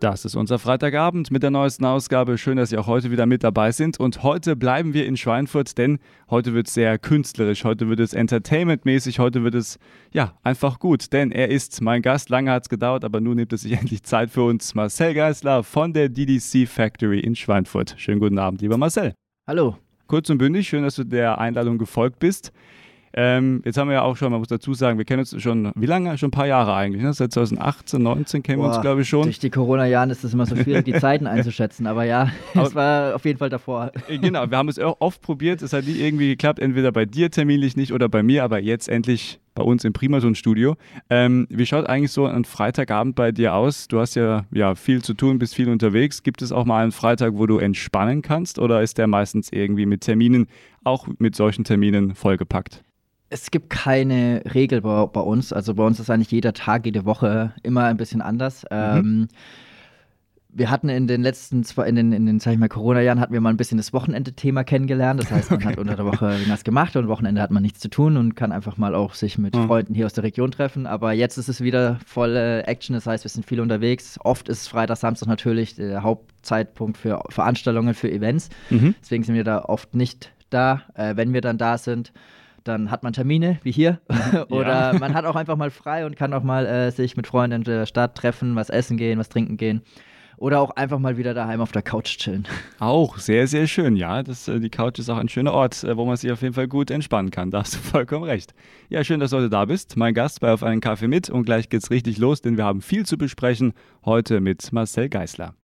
Das ist unser Freitagabend mit der neuesten Ausgabe. Schön, dass Sie auch heute wieder mit dabei sind. Und heute bleiben wir in Schweinfurt, denn heute wird es sehr künstlerisch, heute wird es entertainmentmäßig, heute wird es ja einfach gut. Denn er ist mein Gast. Lange hat es gedauert, aber nun nimmt es sich endlich Zeit für uns. Marcel Geisler von der DDC Factory in Schweinfurt. Schönen guten Abend, lieber Marcel. Hallo. Kurz und bündig, schön, dass du der Einladung gefolgt bist. Ähm, jetzt haben wir ja auch schon, man muss dazu sagen, wir kennen uns schon, wie lange? Schon ein paar Jahre eigentlich, ne? Seit 2018, 19 kennen Boah, wir uns, glaube ich, schon. Durch die Corona-Jahren ist es immer so schwierig, die Zeiten einzuschätzen, aber ja, es war auf jeden Fall davor. Äh, genau, wir haben es oft probiert, es hat nie irgendwie geklappt, entweder bei dir terminlich nicht oder bei mir, aber jetzt endlich bei uns im Primaton-Studio. Ähm, wie schaut eigentlich so ein Freitagabend bei dir aus? Du hast ja, ja viel zu tun, bist viel unterwegs. Gibt es auch mal einen Freitag, wo du entspannen kannst oder ist der meistens irgendwie mit Terminen, auch mit solchen Terminen vollgepackt? Es gibt keine Regel bei, bei, uns. Also bei uns ist eigentlich jeder Tag, jede Woche immer ein bisschen anders. Mhm. Ähm, wir hatten in den letzten zwei, in den, in den sag ich mal, Corona-Jahren hatten wir mal ein bisschen das Wochenende-Thema kennengelernt. Das heißt, man okay. hat unter der Woche irgendwas gemacht und Wochenende hat man nichts zu tun und kann einfach mal auch sich mit mhm. Freunden hier aus der Region treffen. Aber jetzt ist es wieder volle Action. Das heißt, wir sind viel unterwegs. Oft ist Freitag, Samstag natürlich der Hauptzeitpunkt für Veranstaltungen, für Events. Mhm. Deswegen sind wir da oft nicht da. Äh, wenn wir dann da sind, dann hat man Termine, wie hier. Oder ja. man hat auch einfach mal frei und kann auch mal äh, sich mit Freunden in der Stadt treffen, was essen gehen, was trinken gehen. Oder auch einfach mal wieder daheim auf der Couch chillen. Auch sehr, sehr schön, ja. Das, äh, die Couch ist auch ein schöner Ort, äh, wo man sich auf jeden Fall gut entspannen kann. Da hast du vollkommen recht. Ja, schön, dass du heute da bist. Mein Gast bei Auf einen Kaffee mit. Und gleich geht's richtig los, denn wir haben viel zu besprechen. Heute mit Marcel Geißler.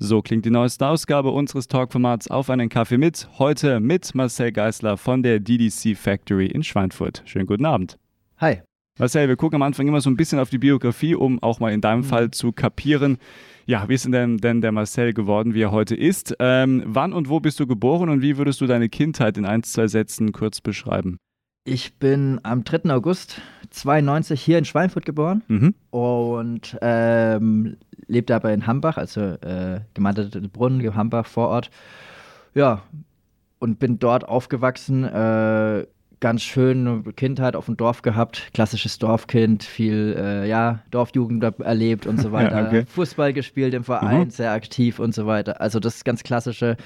So klingt die neueste Ausgabe unseres Talkformats auf einen Kaffee mit. Heute mit Marcel Geisler von der DDC Factory in Schweinfurt. Schönen guten Abend. Hi. Marcel, wir gucken am Anfang immer so ein bisschen auf die Biografie, um auch mal in deinem mhm. Fall zu kapieren, ja, wie ist denn, denn der Marcel geworden, wie er heute ist? Ähm, wann und wo bist du geboren und wie würdest du deine Kindheit in ein, zwei Sätzen kurz beschreiben? Ich bin am 3. August 92 hier in Schweinfurt geboren mhm. und ähm, lebte aber in Hambach, also äh, Gemeinde Brunnen, Hambach vor Ort. Ja, und bin dort aufgewachsen. Äh, ganz schön Kindheit auf dem Dorf gehabt, klassisches Dorfkind, viel äh, ja, Dorfjugend erlebt und so weiter. ja, okay. Fußball gespielt im Verein, mhm. sehr aktiv und so weiter. Also das ganz klassische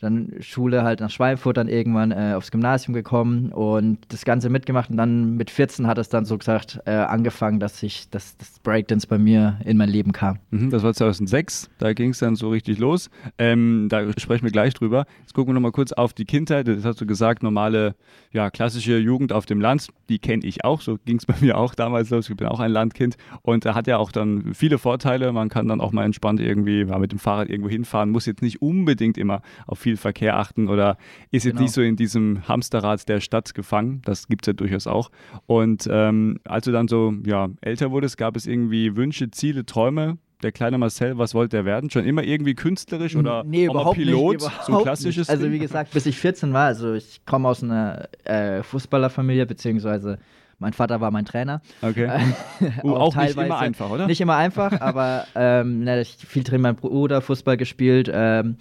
dann Schule halt nach Schweinfurt, dann irgendwann äh, aufs Gymnasium gekommen und das Ganze mitgemacht und dann mit 14 hat es dann so gesagt äh, angefangen, dass ich das, das Breakdance bei mir in mein Leben kam. Mhm, das war 2006, da ging es dann so richtig los. Ähm, da sprechen wir gleich drüber. Jetzt gucken wir nochmal kurz auf die Kindheit. Das hast du gesagt, normale, ja, klassische Jugend auf dem Land, die kenne ich auch. So ging es bei mir auch damals los. Ich bin auch ein Landkind und da hat ja auch dann viele Vorteile. Man kann dann auch mal entspannt irgendwie mal mit dem Fahrrad irgendwo hinfahren, muss jetzt nicht unbedingt immer auf viel Verkehr achten oder ist jetzt genau. nicht so in diesem Hamsterrad der Stadt gefangen. Das gibt es ja durchaus auch. Und ähm, als du dann so ja, älter wurdest, gab es irgendwie Wünsche, Ziele, Träume, der kleine Marcel, was wollte er werden? Schon immer irgendwie künstlerisch oder nee, überhaupt Pilot? Nicht, überhaupt so ein klassisches nicht. Also wie gesagt, bis ich 14 war, also ich komme aus einer äh, Fußballerfamilie, beziehungsweise mein Vater war mein Trainer. Okay. uh, auch, auch nicht immer einfach, oder? Nicht immer einfach, aber ähm, ne, viel drin mein Bruder Fußball gespielt. Ähm,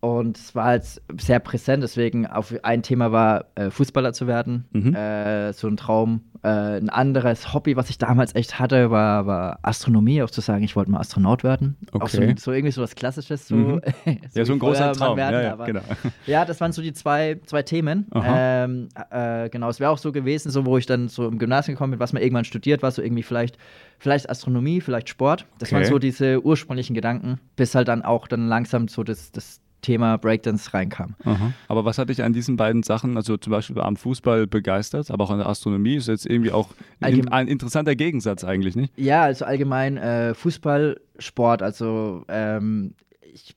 und es war halt sehr präsent, deswegen auf ein Thema war, äh, Fußballer zu werden. Mhm. Äh, so ein Traum. Äh, ein anderes Hobby, was ich damals echt hatte, war, war Astronomie, auch zu sagen, ich wollte mal Astronaut werden. Okay. Auch so, so irgendwie so was Klassisches. So, mhm. so ja, so ein großer Traum. Werden, ja, ja, genau. ja, das waren so die zwei, zwei Themen. Ähm, äh, genau, es wäre auch so gewesen, so wo ich dann so im Gymnasium gekommen bin, was man irgendwann studiert, war so irgendwie vielleicht, vielleicht Astronomie, vielleicht Sport. Das okay. waren so diese ursprünglichen Gedanken, bis halt dann auch dann langsam so das, das Thema Breakdance reinkam. Aha. Aber was hat dich an diesen beiden Sachen, also zum Beispiel am Fußball begeistert, aber auch an der Astronomie, ist jetzt irgendwie auch ein, ein interessanter Gegensatz eigentlich, nicht? Ja, also allgemein äh, Fußballsport, also ähm, ich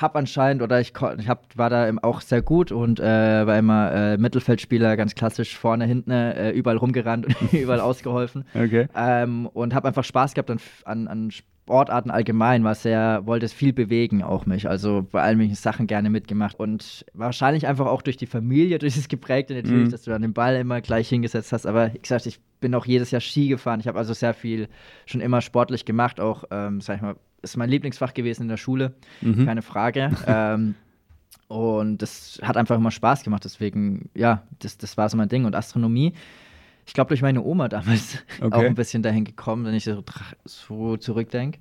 habe anscheinend, oder ich, ich hab, war da auch sehr gut und äh, war immer äh, Mittelfeldspieler, ganz klassisch, vorne, hinten, äh, überall rumgerannt und überall ausgeholfen. Okay. Ähm, und habe einfach Spaß gehabt an, an, an Sportarten allgemein, war sehr, wollte es viel bewegen, auch mich. Also bei allen möglichen Sachen gerne mitgemacht. Und wahrscheinlich einfach auch durch die Familie, durch das Geprägte natürlich, mhm. dass du dann den Ball immer gleich hingesetzt hast. Aber wie gesagt, ich bin auch jedes Jahr Ski gefahren. Ich habe also sehr viel schon immer sportlich gemacht. Auch, ähm, sag ich mal, ist mein Lieblingsfach gewesen in der Schule, mhm. keine Frage. ähm, und das hat einfach immer Spaß gemacht. Deswegen, ja, das, das war so mein Ding. Und Astronomie ich glaube, durch meine Oma damals okay. auch ein bisschen dahin gekommen, wenn ich so, so zurückdenke.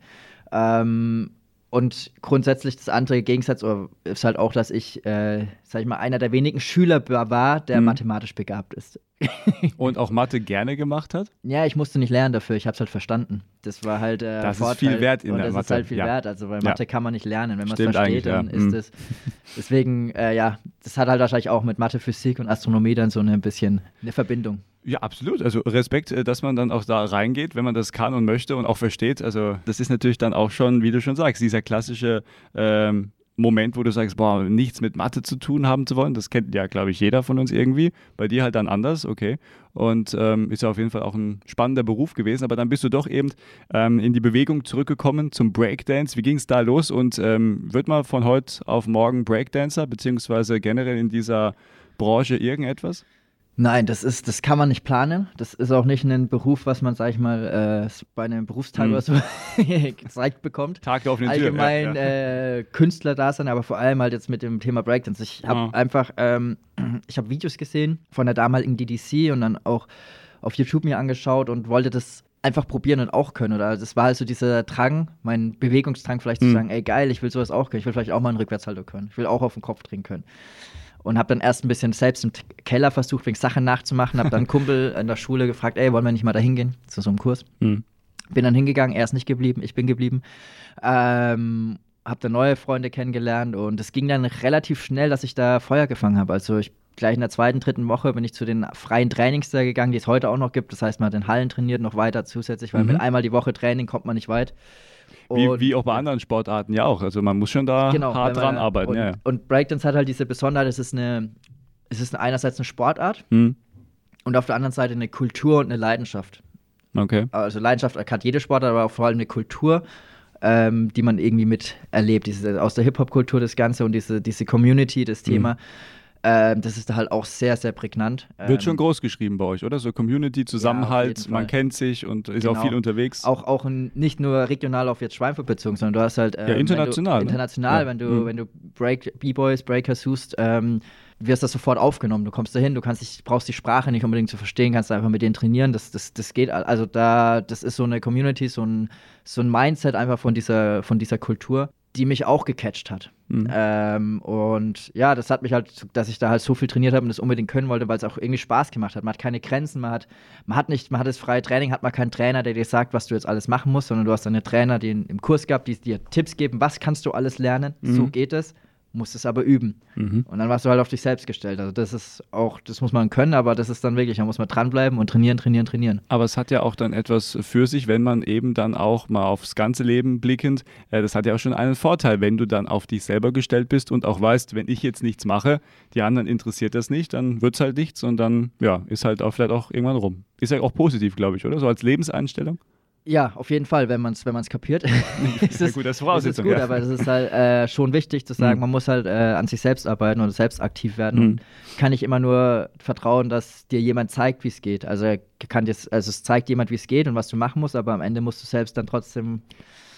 Ähm, und grundsätzlich das andere Gegensatz ist halt auch, dass ich, äh, sag ich mal, einer der wenigen Schüler war, der mhm. mathematisch begabt ist. und auch Mathe gerne gemacht hat? Ja, ich musste nicht lernen dafür, ich habe es halt verstanden. Das war halt äh, Das Vorteil. ist viel wert in und der das Mathe. Das ist halt viel ja. wert, also weil Mathe ja. kann man nicht lernen. Wenn man es versteht, dann ja. ist mhm. es. Deswegen, äh, ja, das hat halt wahrscheinlich auch mit Mathe, Physik und Astronomie dann so ein bisschen eine Verbindung. Ja, absolut. Also Respekt, äh, dass man dann auch da reingeht, wenn man das kann und möchte und auch versteht. Also das ist natürlich dann auch schon, wie du schon sagst, dieser klassische ähm, Moment, wo du sagst, boah, nichts mit Mathe zu tun haben zu wollen. Das kennt ja, glaube ich, jeder von uns irgendwie. Bei dir halt dann anders, okay. Und ähm, ist ja auf jeden Fall auch ein spannender Beruf gewesen. Aber dann bist du doch eben ähm, in die Bewegung zurückgekommen zum Breakdance. Wie ging es da los? Und ähm, wird man von heute auf morgen Breakdancer, beziehungsweise generell in dieser Branche irgendetwas? Nein, das ist, das kann man nicht planen. Das ist auch nicht ein Beruf, was man, sag ich mal, äh, bei einem Berufstag mhm. oder so gezeigt bekommt. Tag auf den Allgemein Tür, ja, ja. Äh, Künstler da sein, aber vor allem halt jetzt mit dem Thema Breakdance. Ich habe ja. einfach, ähm, ich habe Videos gesehen von der damaligen DDC und dann auch auf YouTube mir angeschaut und wollte das einfach probieren und auch können. Oder das war halt so dieser Drang, mein Bewegungsdrang vielleicht mhm. zu sagen, ey geil, ich will sowas auch können. Ich will vielleicht auch mal einen Rückwärtshalter können. Ich will auch auf den Kopf drehen können und habe dann erst ein bisschen selbst im Keller versucht, wegen Sachen nachzumachen. Habe dann einen Kumpel in der Schule gefragt, ey, wollen wir nicht mal da hingehen zu so einem Kurs? Mhm. Bin dann hingegangen, er ist nicht geblieben, ich bin geblieben. Ähm, habe dann neue Freunde kennengelernt und es ging dann relativ schnell, dass ich da Feuer gefangen habe. Also ich gleich in der zweiten, dritten Woche bin ich zu den freien Trainings da gegangen, die es heute auch noch gibt. Das heißt, man hat in Hallen trainiert, noch weiter zusätzlich, weil mhm. mit einmal die Woche Training kommt man nicht weit. Wie, wie, auch bei anderen Sportarten ja auch. Also man muss schon da genau, hart dran arbeiten. Und, ja, ja. und Breakdance hat halt diese Besonderheit, es ist eine, es ist einerseits eine Sportart hm. und auf der anderen Seite eine Kultur und eine Leidenschaft. Okay. Also Leidenschaft hat jede Sportart, aber auch vor allem eine Kultur, ähm, die man irgendwie miterlebt. Diese, aus der Hip-Hop-Kultur das Ganze und diese, diese Community, das Thema. Hm ähm, das ist da halt auch sehr, sehr prägnant. Wird ähm, schon groß geschrieben bei euch, oder? So Community, Zusammenhalt, ja, man kennt sich und ist genau. auch viel unterwegs. Auch, auch nicht nur regional auf jetzt Schweinfurt bezogen, sondern du hast halt. Ähm, ja, international. Du, international, ne? wenn du, mhm. wenn du Break, B-Boys, Breakers suchst, ähm, wirst das sofort aufgenommen. Du kommst dahin, du kannst dich, brauchst die Sprache nicht unbedingt zu verstehen, kannst einfach mit denen trainieren. Das, das, das geht. Also da, das ist so eine Community, so ein, so ein Mindset einfach von dieser, von dieser Kultur die mich auch gecatcht hat. Mhm. Ähm, und ja, das hat mich halt, dass ich da halt so viel trainiert habe und das unbedingt können wollte, weil es auch irgendwie Spaß gemacht hat. Man hat keine Grenzen, man hat, man hat nicht, man hat das freie Training, hat man keinen Trainer, der dir sagt, was du jetzt alles machen musst, sondern du hast eine Trainer, die im Kurs gehabt, die dir Tipps geben, was kannst du alles lernen, mhm. so geht es musst es aber üben. Mhm. Und dann warst du halt auf dich selbst gestellt. Also das ist auch, das muss man können, aber das ist dann wirklich, da muss man dranbleiben und trainieren, trainieren, trainieren. Aber es hat ja auch dann etwas für sich, wenn man eben dann auch mal aufs ganze Leben blickend, äh, das hat ja auch schon einen Vorteil, wenn du dann auf dich selber gestellt bist und auch weißt, wenn ich jetzt nichts mache, die anderen interessiert das nicht, dann wird es halt nichts und dann, ja, ist halt auch vielleicht auch irgendwann rum. Ist ja auch positiv, glaube ich, oder? So als Lebenseinstellung. Ja, auf jeden Fall, wenn man es wenn man's kapiert. ist es, gut, das ist. Ist gut, ja. aber es ist halt äh, schon wichtig zu sagen, mhm. man muss halt äh, an sich selbst arbeiten und selbst aktiv werden. Mhm. Und kann nicht immer nur vertrauen, dass dir jemand zeigt, wie es geht. Also, kann jetzt, also es zeigt jemand, wie es geht und was du machen musst, aber am Ende musst du selbst dann trotzdem.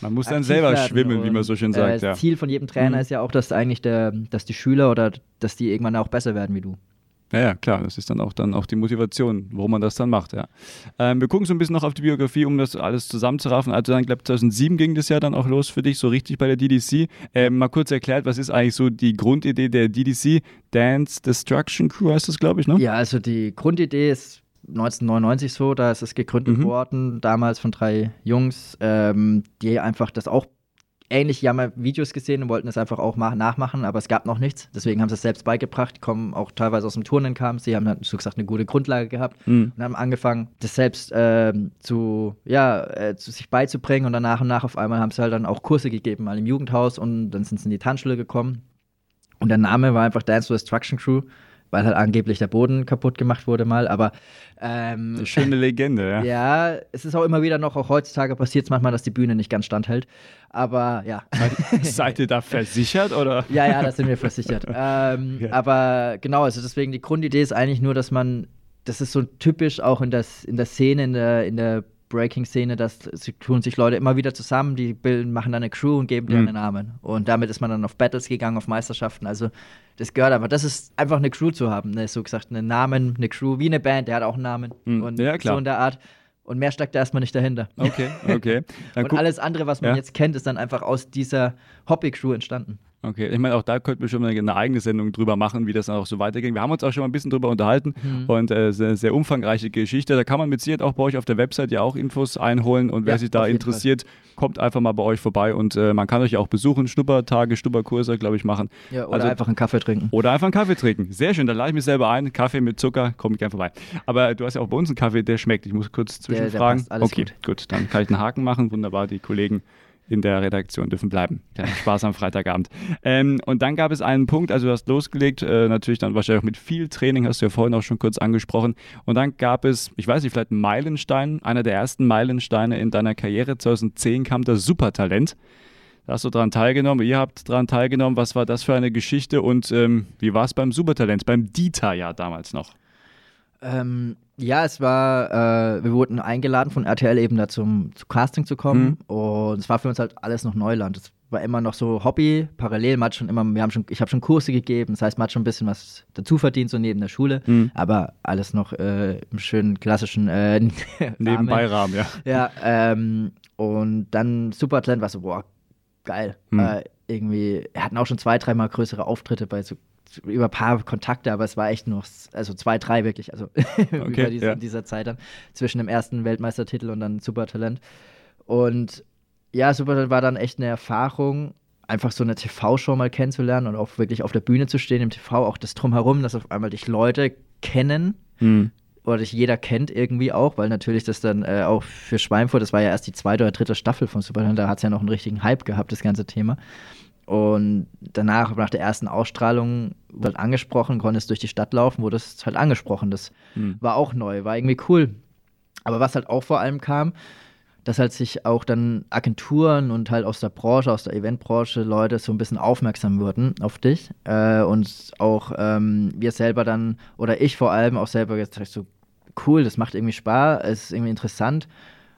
Man muss dann selber schwimmen, und, wie man so schön sagt. Äh, das ja. Ziel von jedem Trainer mhm. ist ja auch, dass eigentlich der, dass die Schüler oder dass die irgendwann auch besser werden wie du. Ja, ja, klar, das ist dann auch, dann auch die Motivation, warum man das dann macht, ja. Ähm, wir gucken so ein bisschen noch auf die Biografie, um das alles zusammenzuraffen. Also dann, glaube 2007 ging das ja dann auch los für dich, so richtig bei der DDC. Ähm, mal kurz erklärt, was ist eigentlich so die Grundidee der DDC? Dance Destruction Crew heißt das, glaube ich, ne? Ja, also die Grundidee ist 1999 so, da ist es gegründet mhm. worden, damals von drei Jungs, ähm, die einfach das auch ähnlich Jammer-Videos gesehen und wollten es einfach auch nachmachen, aber es gab noch nichts. Deswegen haben sie es selbst beigebracht, kommen auch teilweise aus dem Turnen kamen. Sie haben dann, so gesagt, eine gute Grundlage gehabt mhm. und haben angefangen, das selbst äh, zu, ja, äh, zu sich beizubringen und dann nach und nach auf einmal haben sie halt dann auch Kurse gegeben, mal im Jugendhaus und dann sind sie in die Tanzschule gekommen. Und der Name war einfach Dance to Destruction Crew weil halt angeblich der Boden kaputt gemacht wurde mal, aber ähm, Eine schöne Legende, ja. Ja, es ist auch immer wieder noch, auch heutzutage passiert es manchmal, dass die Bühne nicht ganz standhält. Aber ja. Seid ihr da versichert oder? Ja, ja, da sind wir versichert. ähm, okay. Aber genau, also deswegen die Grundidee ist eigentlich nur, dass man, das ist so typisch auch in, das, in der Szene, in der, in der Breaking-Szene, dass sie tun sich Leute immer wieder zusammen, die bilden, machen dann eine Crew und geben dir mhm. einen Namen. Und damit ist man dann auf Battles gegangen, auf Meisterschaften. Also das gehört einfach. Das ist einfach eine Crew zu haben, ne? so gesagt, einen Namen, eine Crew, wie eine Band, der hat auch einen Namen. Mhm. Und ja, klar. so in der Art. Und mehr steckt da erstmal nicht dahinter. Okay, okay. und alles andere, was man ja. jetzt kennt, ist dann einfach aus dieser Hobby-Crew entstanden. Okay, ich meine, auch da könnten wir schon mal eine eigene Sendung drüber machen, wie das dann auch so weiterging. Wir haben uns auch schon mal ein bisschen drüber unterhalten mhm. und äh, sehr, sehr umfangreiche Geschichte. Da kann man mit Sicherheit auch bei euch auf der Website ja auch Infos einholen und wer ja, sich da interessiert, Fall. kommt einfach mal bei euch vorbei und äh, man kann euch auch besuchen, Schnuppertage, Schnupperkurse, glaube ich, machen. Ja, oder also, einfach einen Kaffee trinken. Oder einfach einen Kaffee trinken. Sehr schön, da lade ich mich selber ein. Kaffee mit Zucker, komme ich gerne vorbei. Aber du hast ja auch bei uns einen Kaffee, der schmeckt. Ich muss kurz zwischenfragen. okay, gut. gut, dann kann ich einen Haken machen. Wunderbar, die Kollegen in der Redaktion dürfen bleiben. Ja, Spaß am Freitagabend. Ähm, und dann gab es einen Punkt, also du hast losgelegt, äh, natürlich dann wahrscheinlich auch mit viel Training, hast du ja vorhin auch schon kurz angesprochen. Und dann gab es, ich weiß nicht, vielleicht einen Meilenstein, einer der ersten Meilensteine in deiner Karriere. 2010 kam das Supertalent. Da hast du daran teilgenommen, ihr habt daran teilgenommen. Was war das für eine Geschichte und ähm, wie war es beim Supertalent, beim Dieter ja damals noch? Ähm, ja, es war, äh, wir wurden eingeladen von RTL eben da zum, zum Casting zu kommen mhm. und es war für uns halt alles noch Neuland. Es war immer noch so Hobby, parallel, man hat schon immer, wir haben schon, ich habe schon Kurse gegeben, das heißt, man hat schon ein bisschen was dazu verdient, so neben der Schule, mhm. aber alles noch äh, im schönen klassischen äh, Nebenbeirahmen, ja. Ja, ähm, und dann Supertalent war so, boah, geil. Mhm. Äh, irgendwie, er hatten auch schon zwei, dreimal größere Auftritte bei so über ein paar Kontakte, aber es war echt nur, also zwei, drei wirklich, also okay, über diese, ja. dieser Zeit dann, zwischen dem ersten Weltmeistertitel und dann Supertalent. Und ja, Supertalent war dann echt eine Erfahrung, einfach so eine TV-Show mal kennenzulernen und auch wirklich auf der Bühne zu stehen im TV, auch das Drumherum, dass auf einmal dich Leute kennen. Mhm. Oder dich jeder kennt irgendwie auch, weil natürlich das dann äh, auch für Schweinfurt, das war ja erst die zweite oder dritte Staffel von Supertalent, da hat es ja noch einen richtigen Hype gehabt, das ganze Thema. Und danach, nach der ersten Ausstrahlung, wird angesprochen, konntest durch die Stadt laufen, wurde es halt angesprochen. Das mhm. war auch neu, war irgendwie cool. Aber was halt auch vor allem kam, dass halt sich auch dann Agenturen und halt aus der Branche, aus der Eventbranche Leute so ein bisschen aufmerksam wurden auf dich äh, und auch ähm, wir selber dann oder ich vor allem auch selber gesagt so cool, das macht irgendwie Spaß, es ist irgendwie interessant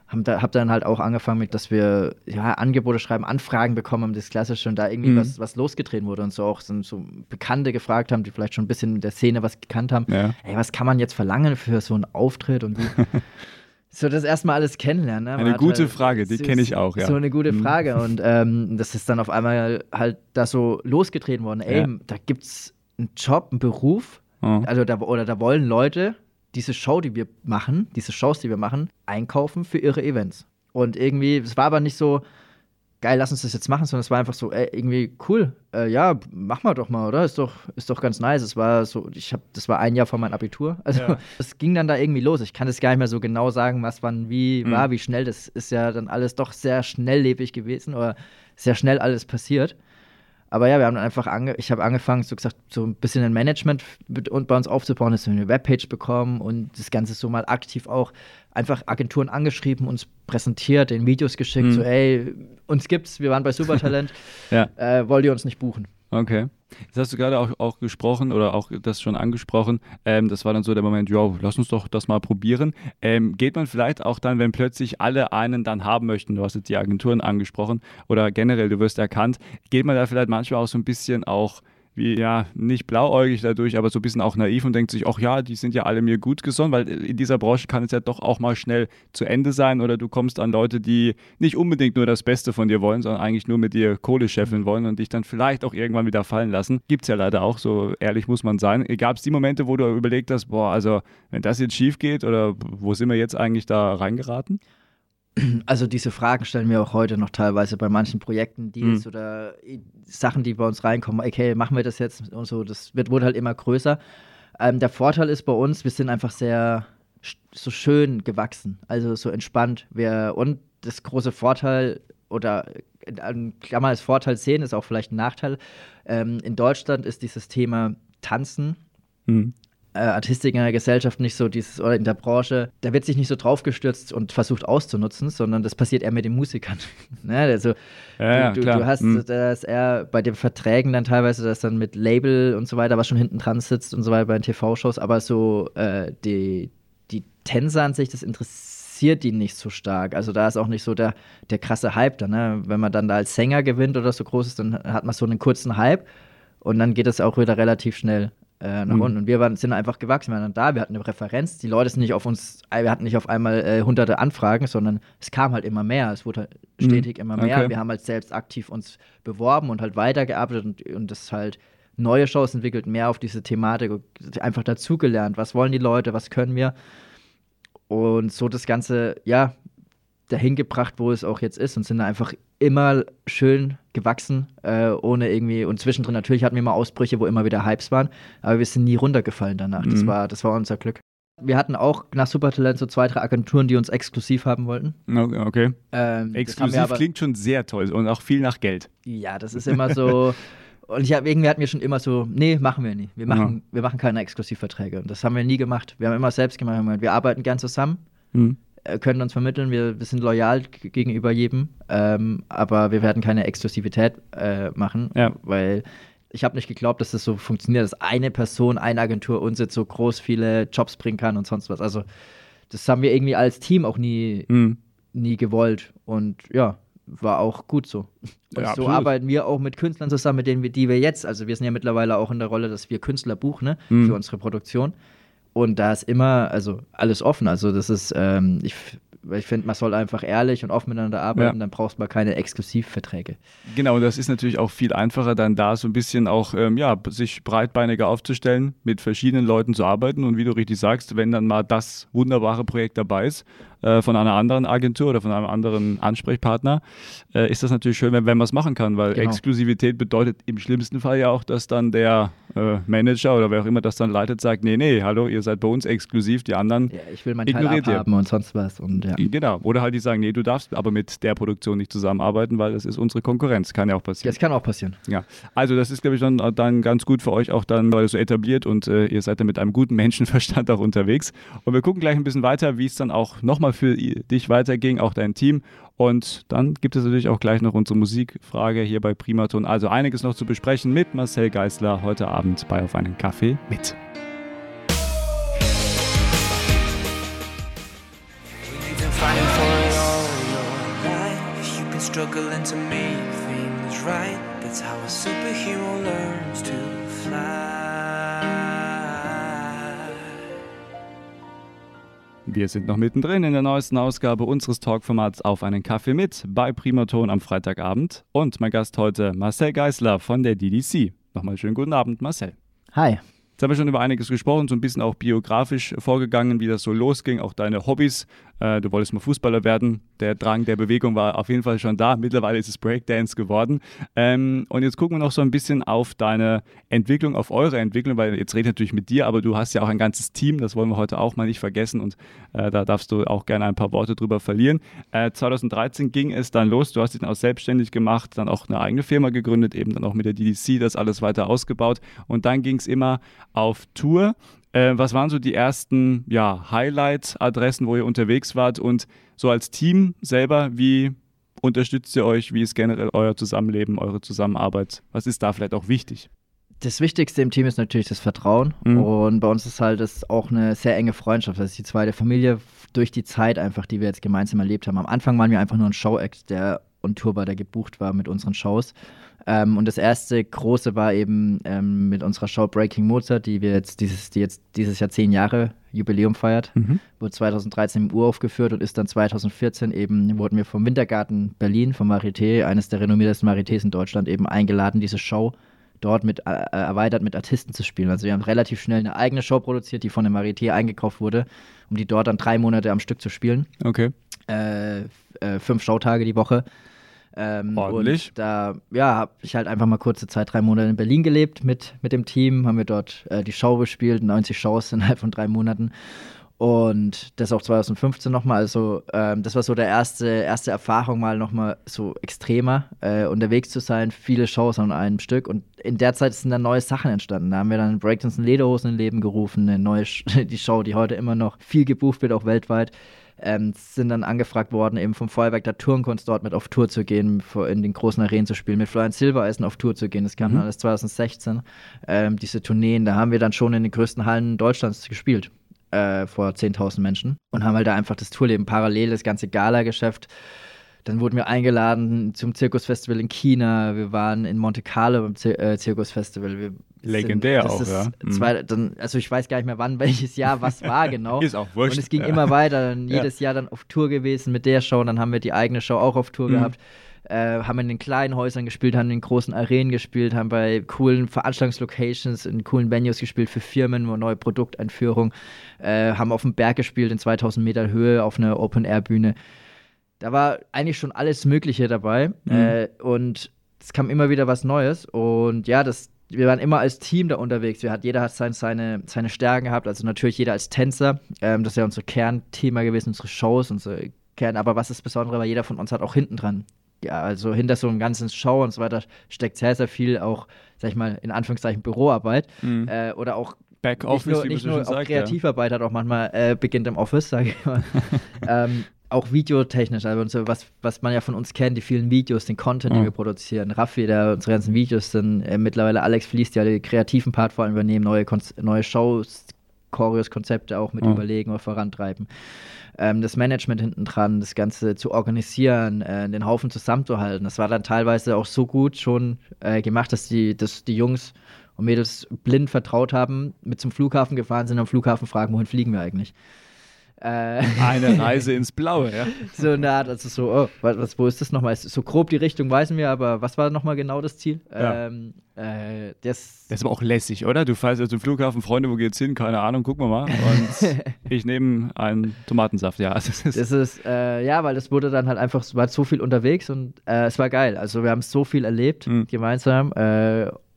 haben da, hab dann halt auch angefangen mit, dass wir ja, Angebote schreiben, Anfragen bekommen haben, das Klassische und da irgendwie mhm. was, was losgetreten wurde und so auch so, so, Bekannte gefragt haben, die vielleicht schon ein bisschen in der Szene was gekannt haben. Ja. Ey, was kann man jetzt verlangen für so einen Auftritt und wie. so das erstmal alles kennenlernen. Ne? Eine gute halt, Frage, die kenne ich auch, ja. So eine gute mhm. Frage und ähm, das ist dann auf einmal halt da so losgetreten worden. Ey, ja. da gibt's einen Job, einen Beruf, oh. also da, oder da wollen Leute diese Show, die wir machen, diese Shows, die wir machen, einkaufen für ihre Events. Und irgendwie, es war aber nicht so, geil, lass uns das jetzt machen, sondern es war einfach so, ey, irgendwie cool, äh, ja, mach mal doch mal, oder? Ist doch, ist doch ganz nice. Es war so, ich habe, das war ein Jahr vor meinem Abitur. Also es ja. ging dann da irgendwie los. Ich kann es gar nicht mehr so genau sagen, was wann wie mhm. war, wie schnell. Das ist ja dann alles doch sehr schnelllebig gewesen oder sehr schnell alles passiert. Aber ja, wir haben dann einfach ange ich habe angefangen, so gesagt, so ein bisschen ein Management und bei uns aufzubauen, dass wir eine Webpage bekommen und das Ganze so mal aktiv auch einfach Agenturen angeschrieben, uns präsentiert, den Videos geschickt, mhm. so ey, uns gibt's, wir waren bei Supertalent, ja. äh, wollt ihr uns nicht buchen? Okay. Jetzt hast du gerade auch, auch gesprochen oder auch das schon angesprochen. Ähm, das war dann so der Moment, ja, lass uns doch das mal probieren. Ähm, geht man vielleicht auch dann, wenn plötzlich alle einen dann haben möchten, du hast jetzt die Agenturen angesprochen oder generell, du wirst erkannt, geht man da vielleicht manchmal auch so ein bisschen auch wie, ja, nicht blauäugig dadurch, aber so ein bisschen auch naiv und denkt sich, ach ja, die sind ja alle mir gut gesonnen, weil in dieser Branche kann es ja doch auch mal schnell zu Ende sein oder du kommst an Leute, die nicht unbedingt nur das Beste von dir wollen, sondern eigentlich nur mit dir Kohle scheffeln wollen und dich dann vielleicht auch irgendwann wieder fallen lassen. Gibt es ja leider auch, so ehrlich muss man sein. Gab es die Momente, wo du überlegt hast, boah, also wenn das jetzt schief geht oder wo sind wir jetzt eigentlich da reingeraten? Also diese Fragen stellen wir auch heute noch teilweise bei manchen Projekten, Deals mhm. oder Sachen, die bei uns reinkommen. Okay, machen wir das jetzt und so. Das wird, wurde halt immer größer. Ähm, der Vorteil ist bei uns, wir sind einfach sehr so schön gewachsen, also so entspannt. Wir, und das große Vorteil oder kann man als Vorteil sehen, ist auch vielleicht ein Nachteil. Ähm, in Deutschland ist dieses Thema Tanzen mhm äh, Artistik in der Gesellschaft nicht so dieses, oder in der Branche, da wird sich nicht so draufgestürzt und versucht auszunutzen, sondern das passiert eher mit den Musikern. ne? Also ja, du, ja, du, hast hm. das eher bei den Verträgen dann teilweise, das dann mit Label und so weiter, was schon hinten dran sitzt und so weiter bei den TV-Shows, aber so äh, die, die Tänzer an sich, das interessiert die nicht so stark. Also da ist auch nicht so der, der krasse Hype da, ne? Wenn man dann da als Sänger gewinnt oder so groß ist, dann hat man so einen kurzen Hype und dann geht das auch wieder relativ schnell äh, nach mhm. unten. Und wir waren, sind einfach gewachsen, wir waren da, wir hatten eine Referenz, die Leute sind nicht auf uns, äh, wir hatten nicht auf einmal äh, hunderte Anfragen, sondern es kam halt immer mehr, es wurde halt mhm. stetig immer mehr. Okay. Wir haben halt selbst aktiv uns beworben und halt weitergearbeitet und, und das halt neue Shows entwickelt, mehr auf diese Thematik, einfach dazugelernt, was wollen die Leute, was können wir. Und so das Ganze, ja, dahin gebracht, wo es auch jetzt ist und sind einfach immer schön gewachsen, äh, ohne irgendwie, und zwischendrin natürlich hatten wir mal Ausbrüche, wo immer wieder Hypes waren, aber wir sind nie runtergefallen danach. Mhm. Das, war, das war unser Glück. Wir hatten auch nach Supertalent so zwei, drei Agenturen, die uns exklusiv haben wollten. Okay. Ähm, exklusiv aber, klingt schon sehr toll und auch viel nach Geld. Ja, das ist immer so. und ich habe irgendwie hatten wir schon immer so, nee, machen wir nicht. Wir machen, ja. wir machen keine Exklusivverträge. Und das haben wir nie gemacht. Wir haben immer selbst gemacht. Wir arbeiten gern zusammen. Mhm. Äh, können uns vermitteln, wir, wir sind loyal gegenüber jedem, ähm, aber wir werden keine Exklusivität äh, machen, ja. weil ich habe nicht geglaubt, dass das so funktioniert, dass eine Person, eine Agentur uns jetzt so groß viele Jobs bringen kann und sonst was. Also das haben wir irgendwie als Team auch nie, mhm. nie gewollt und ja, war auch gut so. Und ja, so arbeiten wir auch mit Künstlern zusammen, mit denen wir, die wir jetzt, also wir sind ja mittlerweile auch in der Rolle, dass wir Künstler buchen ne, mhm. für unsere Produktion. Und da ist immer, also alles offen. Also das ist, ähm, ich, ich finde, man soll einfach ehrlich und offen miteinander arbeiten, ja. dann braucht man keine Exklusivverträge. Genau, das ist natürlich auch viel einfacher, dann da so ein bisschen auch, ähm, ja, sich breitbeiniger aufzustellen, mit verschiedenen Leuten zu arbeiten und wie du richtig sagst, wenn dann mal das wunderbare Projekt dabei ist, äh, von einer anderen Agentur oder von einem anderen Ansprechpartner, äh, ist das natürlich schön, wenn, wenn man es machen kann, weil genau. Exklusivität bedeutet im schlimmsten Fall ja auch, dass dann der äh, Manager oder wer auch immer das dann leitet, sagt, nee, nee, hallo, ihr seid bei uns exklusiv, die anderen ja, ich will mein Teil abhaben und sonst was. Und, ja. Genau, oder halt die sagen, nee, du darfst aber mit der Produktion nicht zusammenarbeiten, weil das ist unsere Konkurrenz, kann ja auch passieren. Das kann auch passieren. Ja, also das ist, glaube ich, dann, dann ganz gut für euch auch dann, weil es so etabliert und äh, ihr seid dann mit einem guten Menschenverstand auch unterwegs. Und wir gucken gleich ein bisschen weiter, wie es dann auch nochmal nochmal für dich weiterging, auch dein Team. Und dann gibt es natürlich auch gleich noch unsere Musikfrage hier bei Primaton. Also einiges noch zu besprechen mit Marcel Geisler heute Abend bei Auf einen Kaffee mit. struggling. That's how a superhero learns to Wir sind noch mittendrin in der neuesten Ausgabe unseres Talkformats Auf einen Kaffee mit bei Primaton am Freitagabend. Und mein Gast heute Marcel Geisler von der DDC. Nochmal schönen guten Abend, Marcel. Hi. Jetzt haben wir schon über einiges gesprochen, so ein bisschen auch biografisch vorgegangen, wie das so losging, auch deine Hobbys. Äh, du wolltest mal Fußballer werden. Der Drang der Bewegung war auf jeden Fall schon da. Mittlerweile ist es Breakdance geworden. Ähm, und jetzt gucken wir noch so ein bisschen auf deine Entwicklung, auf eure Entwicklung, weil jetzt rede ich natürlich mit dir, aber du hast ja auch ein ganzes Team, das wollen wir heute auch mal nicht vergessen und äh, da darfst du auch gerne ein paar Worte drüber verlieren. Äh, 2013 ging es dann los, du hast dich dann auch selbstständig gemacht, dann auch eine eigene Firma gegründet, eben dann auch mit der DDC das alles weiter ausgebaut und dann ging es immer auf Tour. Äh, was waren so die ersten ja, Highlight-Adressen, wo ihr unterwegs wart? Und so als Team selber, wie unterstützt ihr euch? Wie ist generell euer Zusammenleben, eure Zusammenarbeit? Was ist da vielleicht auch wichtig? Das Wichtigste im Team ist natürlich das Vertrauen. Mhm. Und bei uns ist halt das auch eine sehr enge Freundschaft. Das ist die zweite Familie durch die Zeit einfach, die wir jetzt gemeinsam erlebt haben. Am Anfang waren wir einfach nur ein Show-Act, der on Tour war, der gebucht war mit unseren Shows. Ähm, und das erste große war eben ähm, mit unserer Show Breaking Mozart, die wir jetzt dieses, die jetzt dieses Jahr zehn Jahre Jubiläum feiert. Mhm. Wurde 2013 im Uraufgeführt und ist dann 2014 eben, wurden wir vom Wintergarten Berlin, vom Marité, eines der renommiertesten Marités in Deutschland, eben eingeladen, diese Show dort mit äh, erweitert mit Artisten zu spielen. Also wir haben relativ schnell eine eigene Show produziert, die von der Marité eingekauft wurde, um die dort dann drei Monate am Stück zu spielen. Okay. äh, äh, fünf Showtage die Woche. Ähm, Ordentlich. Da ja, habe ich halt einfach mal kurze Zeit, drei Monate in Berlin gelebt mit, mit dem Team, haben wir dort äh, die Show gespielt, 90 Shows innerhalb von drei Monaten. Und das auch 2015 nochmal. Also, ähm, das war so der erste, erste Erfahrung, mal nochmal so extremer äh, unterwegs zu sein. Viele Shows an einem Stück. Und in der Zeit sind dann neue Sachen entstanden. Da haben wir dann Breakdance und Lederhosen in Leben gerufen. Eine neue Sh die Show, die heute immer noch viel gebucht wird, auch weltweit. Ähm, sind dann angefragt worden, eben vom Feuerwerk der Turnkunst dort mit auf Tour zu gehen, in den großen Arenen zu spielen, mit Florian Silbereisen auf Tour zu gehen. Das kam mhm. dann alles 2016. Ähm, diese Tourneen, da haben wir dann schon in den größten Hallen Deutschlands gespielt äh, vor 10.000 Menschen und haben halt da einfach das Tourleben parallel, das ganze Gala-Geschäft. Dann wurden wir eingeladen zum Zirkusfestival in China. Wir waren in Monte Carlo beim Zir äh, Zirkusfestival. Wir Legendär sind, auch, ja. Mhm. Zwei, dann, also ich weiß gar nicht mehr, wann, welches Jahr was war genau. Ist auch wurscht. Und es ging ja. immer weiter. Dann jedes Jahr dann auf Tour gewesen mit der Show. Und dann haben wir die eigene Show auch auf Tour mhm. gehabt äh, haben in den kleinen Häusern gespielt, haben in großen Arenen gespielt, haben bei coolen Veranstaltungslocations, in coolen Venues gespielt für Firmen, wo neue Produkteinführung, äh, haben auf dem Berg gespielt in 2000 Meter Höhe auf einer Open-Air-Bühne. Da war eigentlich schon alles Mögliche dabei mhm. äh, und es kam immer wieder was Neues und ja, das, wir waren immer als Team da unterwegs. Wir hat, jeder hat sein, seine, seine Stärken gehabt. Also natürlich jeder als Tänzer. Ähm, das ist ja unser Kernthema gewesen, unsere Shows, unsere Kern. Aber was ist Besondere, weil jeder von uns hat auch hinten dran ja, also hinter so einem ganzen Show und so weiter steckt sehr, sehr viel auch, sag ich mal, in Anführungszeichen Büroarbeit mhm. äh, oder auch Backoffice, nicht nur, nicht nur auch sagt, Kreativarbeit ja. hat auch manchmal äh, beginnt im Office, sage ich mal. ähm, auch videotechnisch, also so was, was man ja von uns kennt, die vielen Videos, den Content, den wir produzieren. Raffi, der unsere ganzen Videos sind, äh, mittlerweile Alex fließt ja den kreativen Part vor allem übernehmen, neue, neue Shows, Choreos, Konzepte auch mit mhm. überlegen oder vorantreiben ähm, das Management hinten dran, das Ganze zu organisieren, äh, den Haufen zusammenzuhalten. Das war dann teilweise auch so gut schon äh, gemacht, dass die, dass die Jungs und Mädels blind vertraut haben, mit zum Flughafen gefahren sind, am Flughafen fragen, wohin fliegen wir eigentlich. Äh, Eine Reise ins Blaue, ja. So eine Art, also so, oh, was, wo ist das nochmal? So grob die Richtung weisen wir, aber was war nochmal genau das Ziel? Ja. Ähm, äh, das, das ist aber auch lässig, oder? Du fährst jetzt zum Flughafen, Freunde, wo geht's hin? Keine Ahnung, gucken wir mal. Und ich nehme einen Tomatensaft, ja. Also, das, das ist, äh, ja, weil das wurde dann halt einfach, es war so viel unterwegs und äh, es war geil. Also wir haben so viel erlebt mhm. gemeinsam.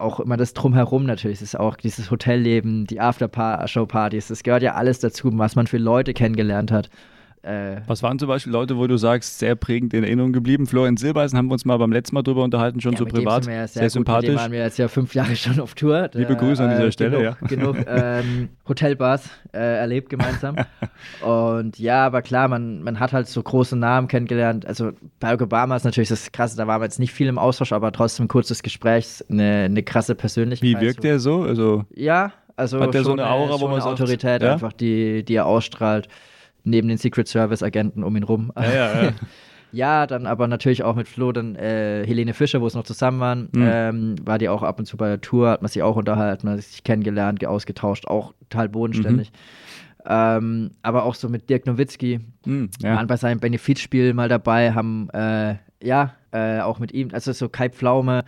Auch immer das Drumherum natürlich. Es ist auch dieses Hotelleben, die After-Show-Partys. Das gehört ja alles dazu, was man für Leute kennengelernt hat. Äh, Was waren zum Beispiel Leute, wo du sagst, sehr prägend in Erinnerung geblieben? Florian Silbereisen haben wir uns mal beim letzten Mal drüber unterhalten, schon ja, so privat. Ja sehr, sehr sympathisch. Mit dem waren wir jetzt ja fünf Jahre schon auf Tour. Liebe Grüße an dieser äh, Stelle, genug, ja. Genug ähm, Hotelbars äh, erlebt gemeinsam. Und ja, aber klar, man, man hat halt so große Namen kennengelernt. Also Barack Obama ist natürlich das Krasse, da waren wir jetzt nicht viel im Austausch, aber trotzdem kurzes Gespräch, eine, eine krasse Persönlichkeit. Wie wirkt der so? Also, ja, also hat der so eine Aura, wo man eine Autorität ja? einfach, die, die er ausstrahlt neben den Secret Service Agenten um ihn rum. Ja, ja, ja. ja dann aber natürlich auch mit Flo, dann äh, Helene Fischer, wo es noch zusammen waren, mhm. ähm, war die auch ab und zu bei der Tour, hat man sich auch unterhalten, hat sich kennengelernt, ausgetauscht, auch total bodenständig. Mhm. Ähm, aber auch so mit Dirk Nowitzki, mhm, ja. waren bei seinem Benefizspiel mal dabei, haben äh, ja äh, auch mit ihm, also so Kai Pflaume,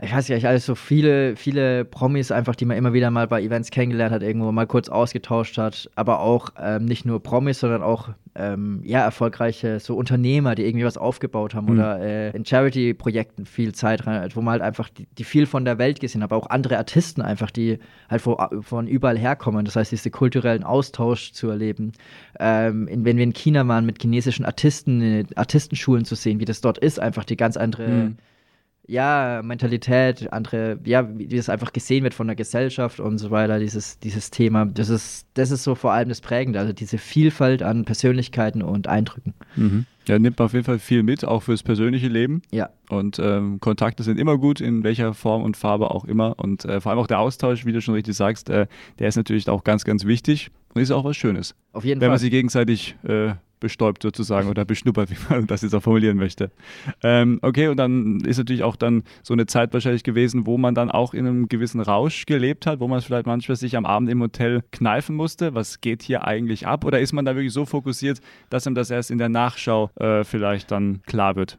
ich weiß nicht, alles so viele, viele Promis einfach, die man immer wieder mal bei Events kennengelernt hat, irgendwo mal kurz ausgetauscht hat, aber auch ähm, nicht nur Promis, sondern auch ähm, ja, erfolgreiche so Unternehmer, die irgendwie was aufgebaut haben mhm. oder äh, in Charity-Projekten viel Zeit rein, wo man halt einfach die, die, viel von der Welt gesehen hat, aber auch andere Artisten einfach, die halt wo, von überall herkommen. Das heißt, diese kulturellen Austausch zu erleben. Ähm, in, wenn wir in China waren, mit chinesischen Artisten, Artistenschulen zu sehen, wie das dort ist, einfach die ganz andere. Mhm ja, Mentalität, andere, ja, wie das einfach gesehen wird von der Gesellschaft und so weiter, dieses, dieses Thema, das ist, das ist so vor allem das Prägende, also diese Vielfalt an Persönlichkeiten und Eindrücken. Mhm. Ja, nimmt man auf jeden Fall viel mit, auch fürs persönliche Leben. Ja. Und ähm, Kontakte sind immer gut, in welcher Form und Farbe auch immer. Und äh, vor allem auch der Austausch, wie du schon richtig sagst, äh, der ist natürlich auch ganz, ganz wichtig und ist auch was Schönes. Auf jeden Wenn Fall. man sich gegenseitig äh, bestäubt sozusagen oder beschnuppert, wie man das jetzt auch formulieren möchte. Ähm, okay, und dann ist natürlich auch dann so eine Zeit wahrscheinlich gewesen, wo man dann auch in einem gewissen Rausch gelebt hat, wo man vielleicht manchmal sich am Abend im Hotel kneifen musste. Was geht hier eigentlich ab? Oder ist man da wirklich so fokussiert, dass einem das erst in der Nachschau äh, vielleicht dann klar wird?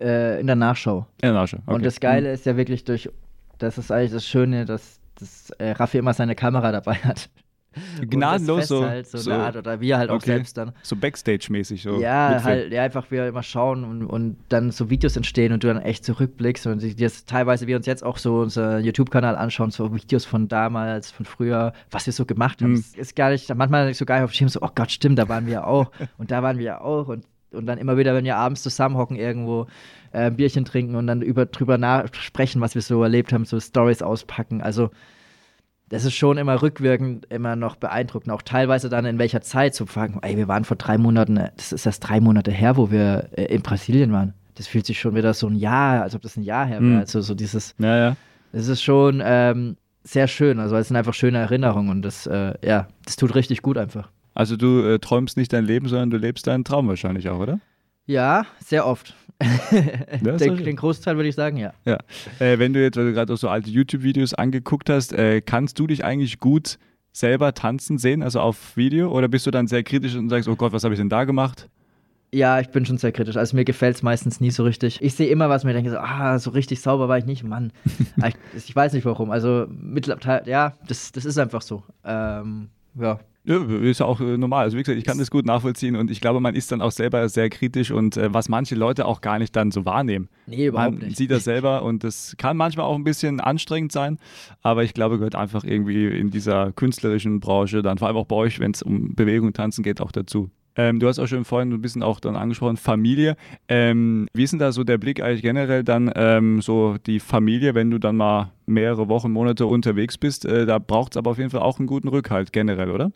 Äh, in der Nachschau. In der Nachschau. Okay. Und das Geile mhm. ist ja wirklich durch, das ist eigentlich das Schöne, dass, dass äh, Raffi immer seine Kamera dabei hat. Gnadenlos so. Halt, so, so eine Art, oder wir halt auch okay. selbst dann. So Backstage-mäßig so. Ja, mitfilmen. halt, ja, einfach wir immer schauen und, und dann so Videos entstehen und du dann echt zurückblickst und jetzt teilweise wir uns jetzt auch so unser YouTube-Kanal anschauen, so Videos von damals, von früher, was wir so gemacht haben. Mhm. Ist gar nicht, manchmal so geil auf Schirm, so, oh Gott, stimmt, da waren wir auch und da waren wir auch und und dann immer wieder, wenn wir abends zusammenhocken irgendwo, äh, ein Bierchen trinken und dann über, drüber sprechen, was wir so erlebt haben, so Stories auspacken. Also das ist schon immer rückwirkend immer noch beeindruckend. Auch teilweise dann in welcher Zeit zu fragen, ey, wir waren vor drei Monaten, das ist erst drei Monate her, wo wir äh, in Brasilien waren. Das fühlt sich schon wieder so ein Jahr, als ob das ein Jahr her wäre. Mhm. Also so dieses, ja, ja. das ist schon ähm, sehr schön. Also es sind einfach schöne Erinnerungen und das, äh, ja, das tut richtig gut einfach. Also du äh, träumst nicht dein Leben, sondern du lebst deinen Traum wahrscheinlich auch, oder? Ja, sehr oft. den, den, Großteil würde ich sagen, ja. ja. Äh, wenn du jetzt, weil du gerade auch so alte YouTube-Videos angeguckt hast, äh, kannst du dich eigentlich gut selber tanzen sehen, also auf Video? Oder bist du dann sehr kritisch und sagst, oh Gott, was habe ich denn da gemacht? Ja, ich bin schon sehr kritisch. Also mir gefällt es meistens nie so richtig. Ich sehe immer was, mir denke so, ah, so richtig sauber war ich nicht, Mann. ich, ich, weiß nicht warum. Also mittlerweile, ja, das, das ist einfach so. Ähm, ja, ja, ist ja auch äh, normal. Also wie gesagt, ich kann das gut nachvollziehen und ich glaube, man ist dann auch selber sehr kritisch und äh, was manche Leute auch gar nicht dann so wahrnehmen. Nee, überhaupt man nicht. sieht das selber und das kann manchmal auch ein bisschen anstrengend sein, aber ich glaube, gehört einfach irgendwie in dieser künstlerischen Branche, dann vor allem auch bei euch, wenn es um Bewegung und Tanzen geht, auch dazu. Ähm, du hast auch schon vorhin ein bisschen auch dann angesprochen, Familie. Ähm, wie ist denn da so der Blick eigentlich generell dann ähm, so die Familie, wenn du dann mal mehrere Wochen, Monate unterwegs bist? Äh, da braucht es aber auf jeden Fall auch einen guten Rückhalt generell, oder?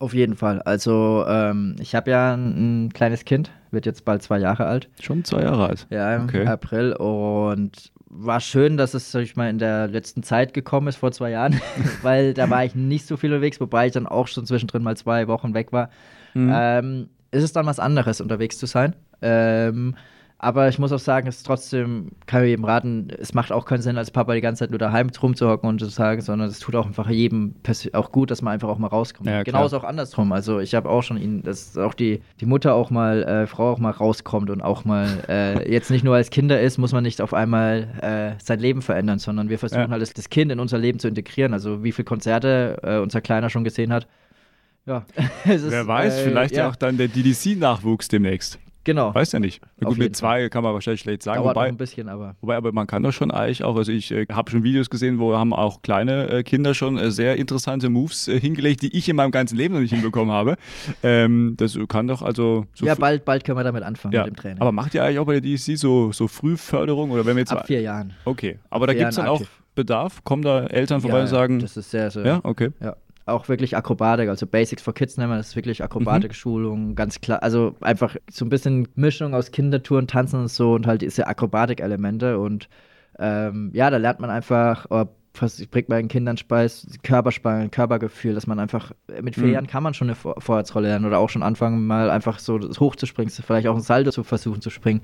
Auf jeden Fall. Also ähm, ich habe ja ein, ein, kleines Kind, wird jetzt bald zwei Jahre alt. Schon zwei Jahre alt. Ja, im okay. April. Und war schön, dass es, sag ich mal, in der letzten Zeit gekommen ist, vor zwei Jahren, weil da war ich nicht so viel unterwegs, wobei ich dann auch schon zwischendrin mal zwei Wochen weg war. Mhm. Ähm, ist es dann was anderes, unterwegs zu sein. Ähm, aber ich muss auch sagen, es ist trotzdem, kann ich jedem raten, es macht auch keinen Sinn, als Papa die ganze Zeit nur daheim rumzuhocken und zu sagen, sondern es tut auch einfach jedem auch gut, dass man einfach auch mal rauskommt. Ja, Genauso auch andersrum. Also ich habe auch schon ihn, dass auch die, die Mutter auch mal, äh, Frau auch mal rauskommt und auch mal äh, jetzt nicht nur als Kinder ist, muss man nicht auf einmal äh, sein Leben verändern, sondern wir versuchen ja. halt das, Kind in unser Leben zu integrieren. Also wie viele Konzerte äh, unser Kleiner schon gesehen hat. Ja. Ist, Wer weiß, vielleicht ja. ja auch dann der DDC-Nachwuchs demnächst. Genau. Weiß ja nicht. Gut, mit zwei Fall. kann man wahrscheinlich schlecht sagen. Dauert wobei, ein bisschen, aber. Wobei, aber man kann doch schon eigentlich auch, also ich äh, habe schon Videos gesehen, wo haben auch kleine äh, Kinder schon äh, sehr interessante Moves äh, hingelegt, die ich in meinem ganzen Leben noch nicht hinbekommen habe. Ähm, das kann doch also. So ja, bald, bald können wir damit anfangen ja. mit dem Training. Aber macht ihr eigentlich auch bei der DSC so, so Frühförderung oder wenn wir jetzt. Ab vier Jahren. Okay. Aber da gibt es dann auch Bedarf? Kommen da Eltern vorbei ja, und sagen. Das ist sehr, sehr. Ja, okay. Ja auch wirklich Akrobatik, also Basics for Kids nennen wir das, wirklich Akrobatik-Schulung, mhm. ganz klar. Also einfach so ein bisschen Mischung aus Kindertouren, Tanzen und so und halt diese Akrobatik-Elemente und ähm, ja, da lernt man einfach, ich bringe meinen Kindern Speis, Körperspannung, Körpergefühl, dass man einfach, mit vier mhm. Jahren kann man schon eine Vor Vorwärtsrolle lernen oder auch schon anfangen, mal einfach so hochzuspringen, vielleicht auch ein Salto zu versuchen zu springen.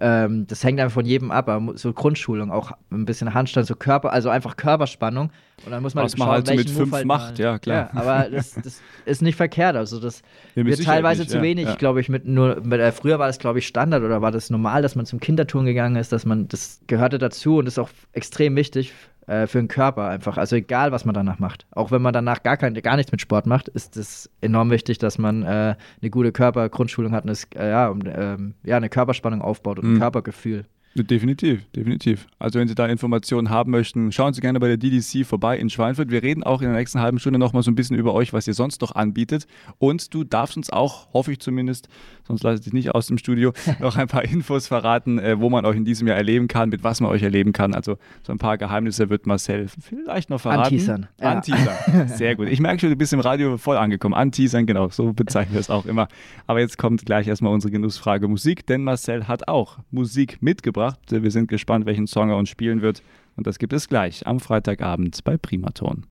Ähm, das hängt einfach von jedem ab, aber so Grundschulung, auch ein bisschen Handstand, so Körper, also einfach Körperspannung. Und dann muss man Was schauen, man halt so mit fünf halt macht, ja klar. Ja, aber das, das, ist nicht verkehrt, also das ja, wird teilweise nicht, zu wenig, ja. glaube ich, mit nur, mit, äh, früher war das, glaube ich, Standard oder war das normal, dass man zum Kindertouren gegangen ist, dass man, das gehörte dazu und ist auch extrem wichtig äh, für den Körper einfach. Also egal, was man danach macht. Auch wenn man danach gar, kein, gar nichts mit Sport macht, ist es enorm wichtig, dass man äh, eine gute Körpergrundschulung hat und es, äh, ja, um, ähm, ja, eine Körperspannung aufbaut und mhm. ein Körpergefühl. Definitiv, definitiv. Also wenn Sie da Informationen haben möchten, schauen Sie gerne bei der DDC vorbei in Schweinfurt. Wir reden auch in der nächsten halben Stunde nochmal so ein bisschen über euch, was ihr sonst noch anbietet. Und du darfst uns auch, hoffe ich zumindest, sonst lasse ich dich nicht aus dem Studio, noch ein paar Infos verraten, äh, wo man euch in diesem Jahr erleben kann, mit was man euch erleben kann. Also so ein paar Geheimnisse wird Marcel vielleicht noch verraten. Anteasern. Ja. Anteasern. Sehr gut. Ich merke schon, du bist im Radio voll angekommen. Anteasern, genau, so bezeichnen wir es auch immer. Aber jetzt kommt gleich erstmal unsere Genussfrage Musik, denn Marcel hat auch Musik mitgebracht mitgebracht. Wir sind gespannt, welchen Song er uns spielen wird. Und das gibt es gleich am Freitagabend bei Primaton.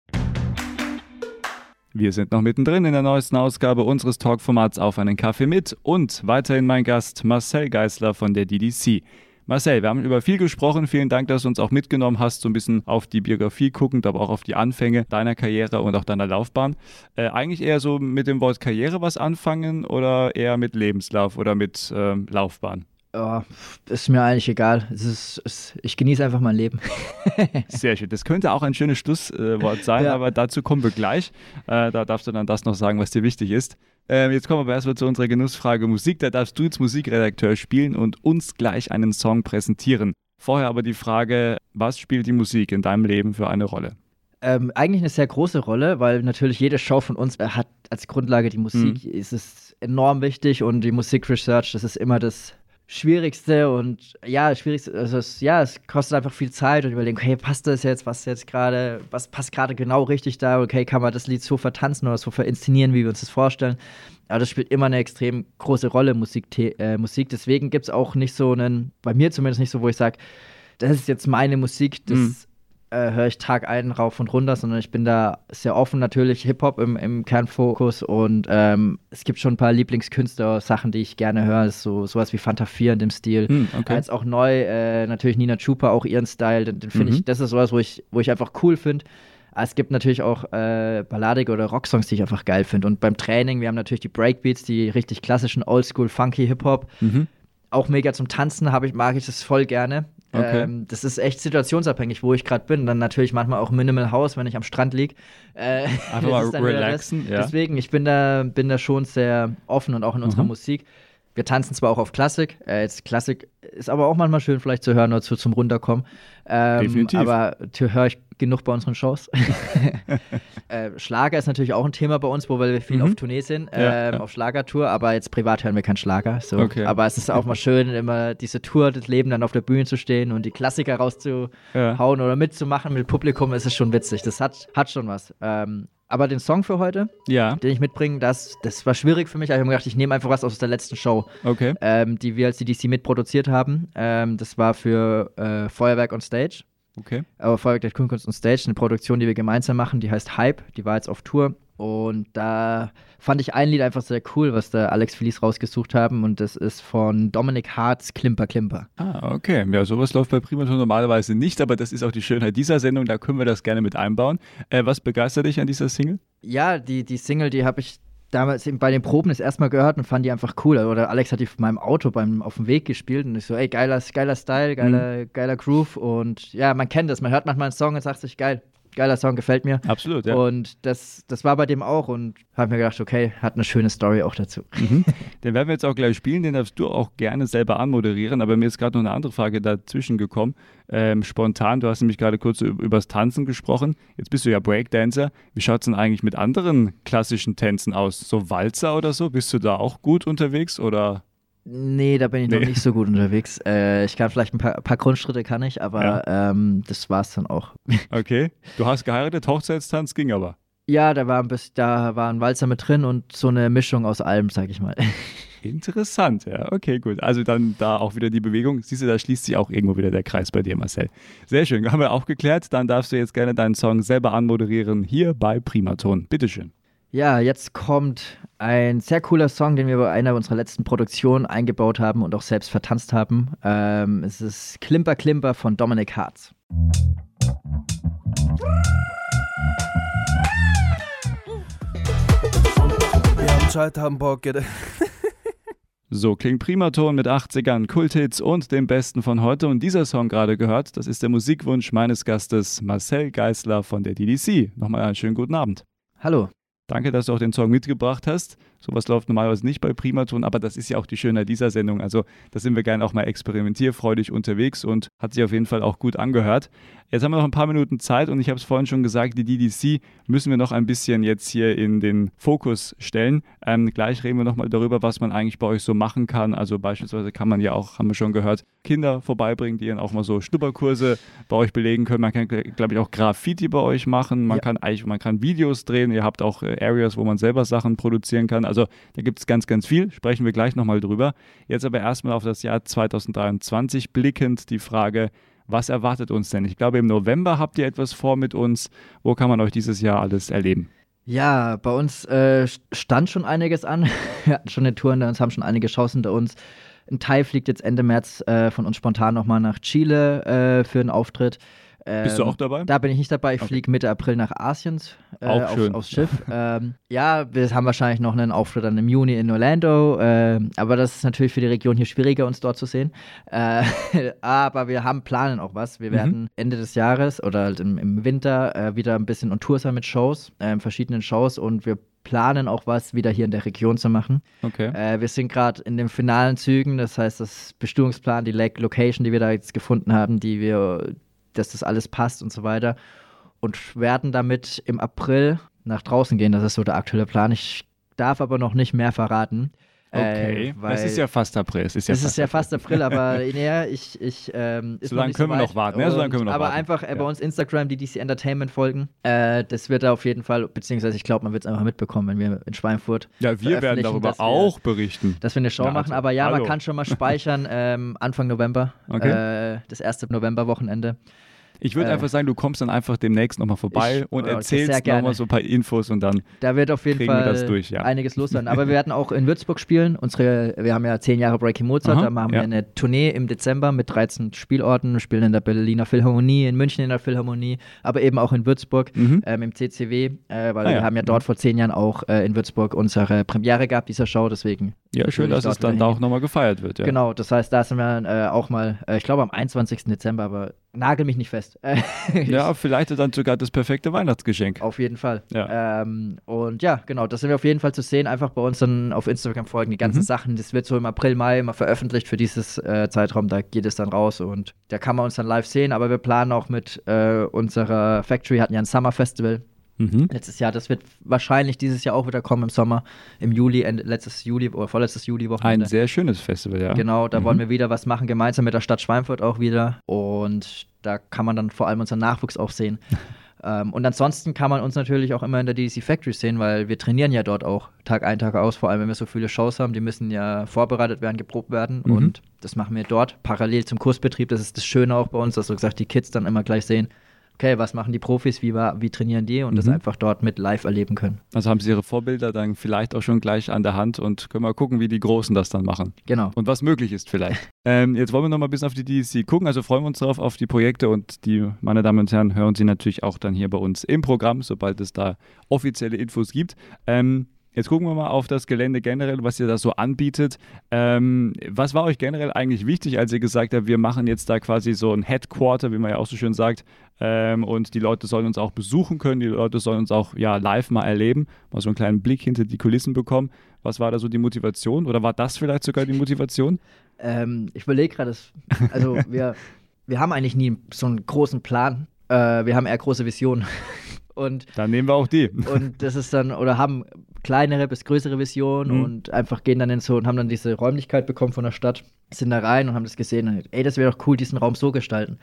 Wir sind noch mittendrin in der neuesten Ausgabe unseres Talkformats Auf einen Kaffee mit und weiterhin mein Gast Marcel Geisler von der DDC. Marcel, wir haben über viel gesprochen. Vielen Dank, dass du uns auch mitgenommen hast, so ein bisschen auf die Biografie guckend, aber auch auf die Anfänge deiner Karriere und auch deiner Laufbahn. Äh, eigentlich eher so mit dem Wort Karriere was anfangen oder eher mit Lebenslauf oder mit äh, Laufbahn? Oh, ist mir eigentlich egal. Es ist, es, ich genieße einfach mein Leben. Sehr schön. Das könnte auch ein schönes Schlusswort sein, ja. aber dazu kommen wir gleich. Äh, da darfst du dann das noch sagen, was dir wichtig ist. Äh, jetzt kommen wir aber erstmal zu unserer Genussfrage Musik. Da darfst du jetzt Musikredakteur spielen und uns gleich einen Song präsentieren. Vorher aber die Frage, was spielt die Musik in deinem Leben für eine Rolle? Ähm, eigentlich eine sehr große Rolle, weil natürlich jede Show von uns äh, hat als Grundlage die Musik. Mhm. Es ist enorm wichtig und die Musikresearch, das ist immer das Schwierigste und ja, Schwierigste, also es, ja, es kostet einfach viel Zeit und überlegen, okay, passt das jetzt, was jetzt gerade, was passt gerade genau richtig da, okay, kann man das Lied so vertanzen oder so verinszenieren, wie wir uns das vorstellen. Aber das spielt immer eine extrem große Rolle, Musik. Äh, Musik. Deswegen gibt es auch nicht so einen, bei mir zumindest nicht so, wo ich sage, das ist jetzt meine Musik, das mhm äh, höre ich Tag ein rauf und runter, sondern ich bin da sehr offen natürlich Hip-Hop im, im Kernfokus und ähm, es gibt schon ein paar Lieblingskünstler, Sachen, die ich gerne höre, so sowas wie Fanta 4 in dem Stil. Hm, okay. Jetzt auch neu, äh, natürlich Nina Chupa, auch ihren Style, den, den finde mhm. ich, das ist sowas, wo ich, wo ich einfach cool finde. Es gibt natürlich auch äh, balladige oder Rocksongs, die ich einfach geil finde. Und beim Training, wir haben natürlich die Breakbeats, die richtig klassischen Oldschool, funky Hip-Hop. Mhm. Auch mega zum Tanzen ich, mag ich das voll gerne. Okay. Ähm, das ist echt situationsabhängig, wo ich gerade bin. Dann natürlich manchmal auch Minimal House, wenn ich am Strand liege. Äh, Einfach mal relaxen. Ja. Deswegen, ich bin da, bin da schon sehr offen und auch in mhm. unserer Musik. Wir tanzen zwar auch auf Klassik, äh, jetzt Klassik ist aber auch manchmal schön vielleicht zu hören oder zu, zum Runterkommen. Ähm, Definitiv. Aber höre ich genug bei unseren Shows. äh, Schlager ist natürlich auch ein Thema bei uns, wo wir viel mhm. auf Tournee sind, ja, ähm, ja. auf Schlagertour, aber jetzt privat hören wir keinen Schlager. So. Okay. Aber es ist auch mal schön, immer diese Tour, das Leben dann auf der Bühne zu stehen und die Klassiker rauszuhauen ja. oder mitzumachen mit Publikum, ist es schon witzig. Das hat, hat schon was. Ähm, aber den Song für heute, ja. den ich mitbringe, das, das war schwierig für mich. Ich habe mir gedacht, ich nehme einfach was aus der letzten Show, okay. ähm, die wir als CDC mitproduziert haben. Ähm, das war für äh, Feuerwerk on Stage. Okay. Aber Feuerwerk der Kunst on Stage, eine Produktion, die wir gemeinsam machen, die heißt Hype. Die war jetzt auf Tour. Und da fand ich ein Lied einfach sehr cool, was da Alex Felice rausgesucht haben. Und das ist von Dominic Hartz Klimper Klimper. Ah, okay. Ja, sowas läuft bei Primaton normalerweise nicht, aber das ist auch die Schönheit dieser Sendung. Da können wir das gerne mit einbauen. Äh, was begeistert dich an dieser Single? Ja, die, die Single, die habe ich damals bei den Proben das erstmal gehört und fand die einfach cool. Oder Alex hat die von meinem Auto beim, auf dem Weg gespielt und ich so, ey, geiler, geiler Style, geiler, mhm. geiler Groove. Und ja, man kennt das. Man hört manchmal einen Song und sagt sich, geil, geiler Song, gefällt mir. Absolut, ja. Und das, das war bei dem auch und habe mir gedacht, okay, hat eine schöne Story auch dazu. Mhm. Den werden wir jetzt auch gleich spielen, den darfst du auch gerne selber anmoderieren, aber mir ist gerade noch eine andere Frage dazwischen gekommen. Ähm, spontan, du hast nämlich gerade kurz über das Tanzen gesprochen. Jetzt bist du ja Breakdancer. Wie schaut es denn eigentlich mit anderen klassischen Tänzen aus? So Walzer oder so? Bist du da auch gut unterwegs oder? Nee, da bin ich nee. noch nicht so gut unterwegs. Äh, ich kann vielleicht ein paar, paar, Grundschritte kann ich, aber ja. ähm, das war's dann auch. Okay. Du hast geheiratet, Hochzeitstanz ging aber. Ja, da war ein bisschen, da war ein Walzer mit drin und so eine Mischung aus allem, sag ich mal. Interessant, ja. Okay, gut. Also dann da auch wieder die Bewegung. Siehst du, da schließt sich auch irgendwo wieder der Kreis bei dir, Marcel. Sehr schön. Haben wir auch geklärt. Dann darfst du jetzt gerne deinen Song selber anmoderieren hier bei Primaton. Bitteschön. Ja, jetzt kommt ein sehr cooler Song, den wir bei einer unserer letzten Produktionen eingebaut haben und auch selbst vertanzt haben. Ähm, es ist Klimper Klimper von Dominic Hartz. Wir haben Zeit, haben Bock. So klingt Primaton mit 80ern, Kulthits und dem Besten von heute. Und dieser Song gerade gehört, das ist der Musikwunsch meines Gastes Marcel Geisler von der DDC. Nochmal einen schönen guten Abend. Hallo. Danke, dass du auch den Song mitgebracht hast. Sowas läuft normalerweise nicht bei Primaton, aber das ist ja auch die Schönheit dieser Sendung. Also da sind wir gerne auch mal experimentierfreudig unterwegs und hat sich auf jeden Fall auch gut angehört. Jetzt haben wir noch ein paar Minuten Zeit und ich habe es vorhin schon gesagt, die DDC müssen wir noch ein bisschen jetzt hier in den Fokus stellen. Ähm, gleich reden wir nochmal darüber, was man eigentlich bei euch so machen kann. Also beispielsweise kann man ja auch, haben wir schon gehört, Kinder vorbeibringen, die dann auch mal so Schnupperkurse bei euch belegen können. Man kann, glaube ich, auch Graffiti bei euch machen. Man ja. kann eigentlich, man kann Videos drehen. Ihr habt auch äh, Areas, wo man selber Sachen produzieren kann. Also da gibt es ganz, ganz viel. Sprechen wir gleich nochmal drüber. Jetzt aber erstmal auf das Jahr 2023 blickend die Frage, was erwartet uns denn? Ich glaube, im November habt ihr etwas vor mit uns. Wo kann man euch dieses Jahr alles erleben? Ja, bei uns äh, stand schon einiges an. Wir hatten schon eine Tour hinter uns, haben schon einige Shows hinter uns. Ein Teil fliegt jetzt Ende März äh, von uns spontan nochmal nach Chile äh, für einen Auftritt. Bist du auch dabei? Da bin ich nicht dabei. Ich Okay. fliege Mitte April nach Asien äh, auf, aufs Schiff. ähm, ja, wir haben wahrscheinlich noch einen Auftritt dann im Juni in Orlando, ähm, aber das ist natürlich für die Region hier schwieriger, uns dort zu sehen. Äh, aber wir haben planen auch was. Wir Mhm. werden Ende des Jahres oder halt im, im Winter äh, wieder ein bisschen on Tour sein mit Shows, ähm, verschiedenen Shows und wir planen auch was wieder hier in der Region zu machen. Okay. Äh, wir sind gerade in den finalen Zügen, das heißt, das Bestimmungsplan, die Lake Location, die wir da jetzt gefunden haben, die wir, dass das alles passt und so weiter. Und werden damit im April nach draußen gehen. Das ist so der aktuelle Plan. Ich darf aber noch nicht mehr verraten. Okay. Äh, weil es ist ja fast April. Es ist ja es fast ist ja fast April, aber ja, ich, ich ähm, So lange können wir weit. noch warten, so lange können wir noch aber warten. einfach äh, bei uns Instagram, die DC Entertainment folgen, äh, das wird da auf jeden Fall, beziehungsweise ich glaube, man wird es einfach mitbekommen, wenn wir in Schweinfurt Ja, wir werden darüber wir- auch berichten. dass wir eine Show Ja, machen. also, Aber ja, hallo. man kann schon mal speichern ähm, Anfang November, Okay. äh, das erste Novemberwochenende. Ich würde Äh, einfach sagen, du kommst dann einfach demnächst nochmal vorbei Ich- und oh, erzählst nochmal so ein paar Infos und dann. Da wird auf jeden wir Fall das durch, ja. einiges los sein. Aber wir werden auch in Würzburg spielen. Unsere, wir haben ja zehn Jahre Breaking Mozart. Aha, da machen ja. wir eine Tournee im Dezember mit 13 Spielorten. Wir spielen in der Berliner Philharmonie, in München in der Philharmonie, aber eben auch in Würzburg Mhm. ähm, im CCW, äh, weil Ah, ja. wir haben ja dort vor zehn Jahren auch äh, in Würzburg unsere Premiere gehabt, dieser Show. Deswegen Ja, schön, dass es dann auch nochmal gefeiert wird. Ja. Genau, das heißt, da sind wir äh, auch mal, äh, ich glaube am 21. Dezember, aber nagel mich nicht fest. Ja, vielleicht dann sogar das perfekte Weihnachtsgeschenk. Auf jeden Fall. Ja. Ähm, und ja, genau, das sind wir auf jeden Fall zu sehen. Einfach bei uns dann auf Instagram folgen, die ganzen Mhm. Sachen. Das wird so im April, Mai immer veröffentlicht für dieses äh, Zeitraum. Da geht es dann raus und da kann man uns dann live sehen. Aber wir planen auch mit äh, unserer Factory, hatten ja ein Summer Festival Mhm. letztes Jahr. Das wird wahrscheinlich dieses Jahr auch wieder kommen im Sommer, im Juli, letztes Juli oder vorletztes Juli-Wochenende. Ein sehr schönes Festival, ja. Genau, da Mhm. wollen wir wieder was machen, gemeinsam mit der Stadt Schweinfurt auch wieder. Und da kann man dann vor allem unseren Nachwuchs auch sehen. ähm, und ansonsten kann man uns natürlich auch immer in der DC Factory sehen, weil wir trainieren ja dort auch Tag ein, Tag aus, vor allem wenn wir so viele Shows haben, die müssen ja vorbereitet werden, geprobt werden. Mhm. Und das machen wir dort parallel zum Kursbetrieb. Das ist das Schöne auch bei uns, dass so gesagt die Kids dann immer gleich sehen, okay, was machen die Profis, wie, war, wie trainieren die und das Mhm. einfach dort mit live erleben können. Also haben sie ihre Vorbilder dann vielleicht auch schon gleich an der Hand und können mal gucken, wie die Großen das dann machen. Genau. Und was möglich ist vielleicht. ähm, jetzt wollen wir noch mal ein bisschen auf die DSC gucken. Also freuen wir uns darauf, auf die Projekte und die, meine Damen und Herren, hören Sie natürlich auch dann hier bei uns im Programm, sobald es da offizielle Infos gibt. Ähm, Jetzt gucken wir mal auf das Gelände generell, was ihr da so anbietet. Ähm, was war euch generell eigentlich wichtig, als ihr gesagt habt, wir machen jetzt da quasi so ein Headquarter, wie man ja auch so schön sagt, ähm, und die Leute sollen uns auch besuchen können, die Leute sollen uns auch ja, live mal erleben, mal so einen kleinen Blick hinter die Kulissen bekommen. Was war da so die Motivation oder war das vielleicht sogar die Motivation? Ähm, ich überlege gerade, also wir, wir haben eigentlich nie so einen großen Plan. Äh, wir haben eher große Visionen. Und, Dann nehmen wir auch die. und das ist dann, oder haben kleinere bis größere Visionen Mhm. und einfach gehen dann in so und haben dann diese Räumlichkeit bekommen von der Stadt, sind da rein und haben das gesehen. Und, ey, das wäre doch cool, diesen Raum so gestalten.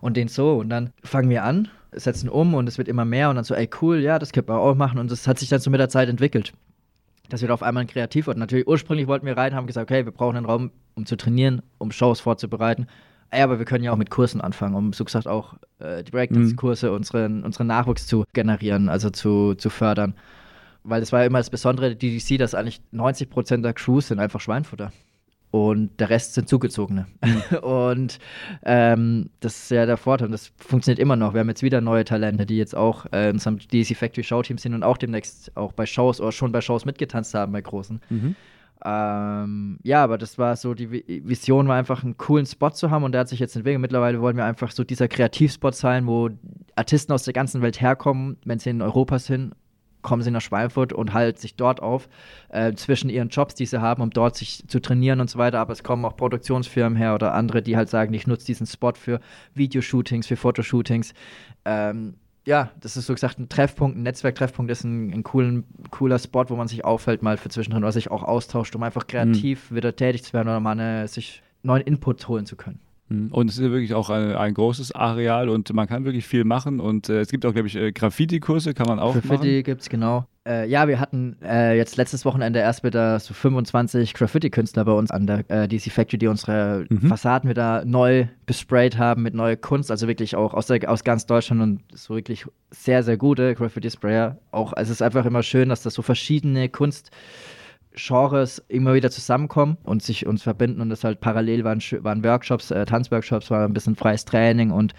Und den so. Und dann fangen wir an, setzen um und es wird immer mehr und dann so, ey, cool, ja, das könnte man auch machen. Und das hat sich dann so mit der Zeit entwickelt. Das wird auf einmal ein Kreativort. Natürlich, ursprünglich wollten wir rein, haben gesagt, okay, wir brauchen einen Raum, um zu trainieren, um Shows vorzubereiten. Ey, aber wir können ja auch mit Kursen anfangen, um so gesagt auch äh, die Breakdance-Kurse, unseren, unseren Nachwuchs zu generieren, also zu, zu fördern. Weil das war ja immer das Besondere der DDC, dass eigentlich 90% der Crews sind einfach Schweinfutter. Und der Rest sind Zugezogene. und ähm, das ist ja der Vorteil. Und das funktioniert immer noch. Wir haben jetzt wieder neue Talente, die jetzt auch äh, in unserem DC Factory Showteam sind und auch demnächst auch bei Shows oder schon bei Shows mitgetanzt haben, bei großen. Mhm. Ähm, ja, aber das war so, die Vi- Vision war einfach einen coolen Spot zu haben und der hat sich jetzt entwickelt. Mittlerweile wollen wir einfach so dieser Kreativspot sein, wo Artisten aus der ganzen Welt herkommen, wenn sie in Europa sind, kommen sie nach Schweinfurt und halten sich dort auf, äh, zwischen ihren Jobs, die sie haben, um dort sich zu trainieren und so weiter. Aber es kommen auch Produktionsfirmen her oder andere, die halt sagen, ich nutze diesen Spot für Videoshootings, für Fotoshootings. Ähm, ja, das ist so gesagt ein Treffpunkt, ein Netzwerktreffpunkt ist ein, ein coolen, cooler Spot, wo man sich auffällt, mal für zwischendrin oder sich auch austauscht, um einfach kreativ wieder tätig zu werden oder mal eine, sich neuen Input holen zu können. Mhm. Und es ist wirklich auch ein, ein großes Areal und man kann wirklich viel machen. Und äh, es gibt auch, glaube ich, äh, Graffiti-Kurse kann man auch Graffiti machen. gibt es, genau. Äh, ja, wir hatten äh, jetzt letztes Wochenende erst wieder so 25 Graffiti-Künstler bei uns an der äh, DC Factory, die unsere Mhm. Fassaden wieder neu besprayt haben mit neuer Kunst, also wirklich auch aus, der, aus ganz Deutschland und so wirklich sehr, sehr gute Graffiti-Sprayer. Auch, es ist einfach immer schön, dass das so verschiedene Kunst Genres immer wieder zusammenkommen und sich uns verbinden und das halt parallel waren, waren Workshops, äh, Tanzworkshops, war ein bisschen freies Training und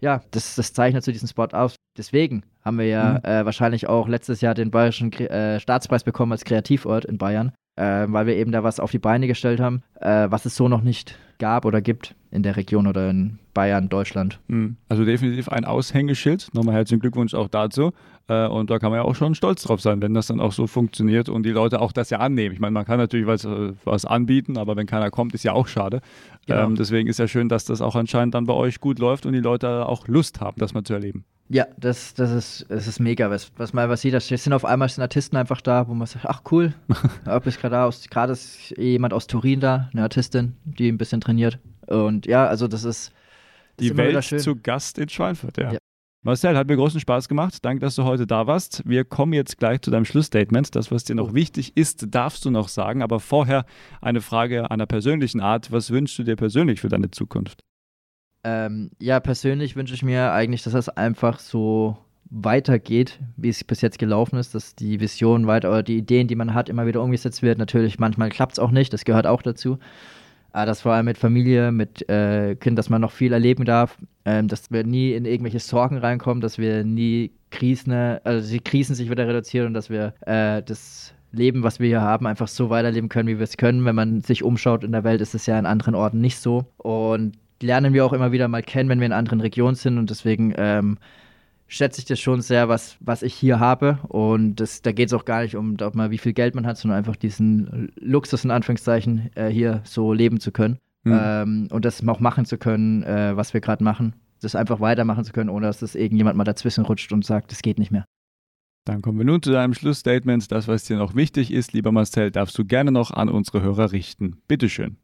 ja, das, das zeichnet so diesen Spot aus. Deswegen haben wir ja mhm. äh, wahrscheinlich auch letztes Jahr den Bayerischen äh, Staatspreis bekommen als Kreativort in Bayern, äh, weil wir eben da was auf die Beine gestellt haben, äh, was es so noch nicht gab oder gibt in der Region oder in Bayern, Deutschland. Mhm. Also definitiv ein Aushängeschild. Nochmal herzlichen Glückwunsch auch dazu. Äh, und da kann man ja auch schon stolz drauf sein, wenn das dann auch so funktioniert und die Leute auch das ja annehmen. Ich meine, man kann natürlich was, äh, was anbieten, aber wenn keiner kommt, ist ja auch schade. Genau. Ähm, deswegen ist ja schön, dass das auch anscheinend dann bei euch gut läuft und die Leute auch Lust haben, das mal zu erleben. Ja, das, das, ist, das ist mega. Was, was man was sieht, es sind auf einmal sind Artisten einfach da, wo man sagt, ach cool, ob ist gerade aus, gerade ist jemand aus Turin da, eine Artistin, die ein bisschen trainiert. Und ja, also das ist. Das die ist Welt zu Gast in Schweinfurt, ja. ja. Marcel, hat mir großen Spaß gemacht. Danke, dass du heute da warst. Wir kommen jetzt gleich zu deinem Schlussstatement. Das, was dir noch oh. wichtig ist, darfst du noch sagen. Aber vorher eine Frage einer persönlichen Art. Was wünschst du dir persönlich für deine Zukunft? Ähm, ja, persönlich wünsche ich mir eigentlich, dass das einfach so weitergeht, wie es bis jetzt gelaufen ist, dass die Vision weiter oder die Ideen, die man hat, immer wieder umgesetzt wird. Natürlich, manchmal klappt es auch nicht, das gehört auch dazu. Aber das vor allem mit Familie, mit äh, Kind, dass man noch viel erleben darf, ähm, dass wir nie in irgendwelche Sorgen reinkommen, dass wir nie Krisen, also die Krisen sich wieder reduzieren und dass wir äh, das Leben, was wir hier haben, einfach so weiterleben können, wie wir es können. Wenn man sich umschaut in der Welt, ist es ja in anderen Orten nicht so. Und lernen wir auch immer wieder mal kennen, wenn wir in anderen Regionen sind. Und deswegen ähm, schätze ich das schon sehr, was, was ich hier habe. Und das, da geht es auch gar nicht um, mal, wie viel Geld man hat, sondern einfach diesen Luxus in Anführungszeichen äh, hier so leben zu können. Mhm. Ähm, und das auch machen zu können, äh, was wir gerade machen. Das einfach weitermachen zu können, ohne dass das irgendjemand mal dazwischen rutscht und sagt, das geht nicht mehr. Dann kommen wir nun zu deinem Schlussstatement. Das, was dir noch wichtig ist, lieber Marcel, darfst du gerne noch an unsere Hörer richten. Bitteschön.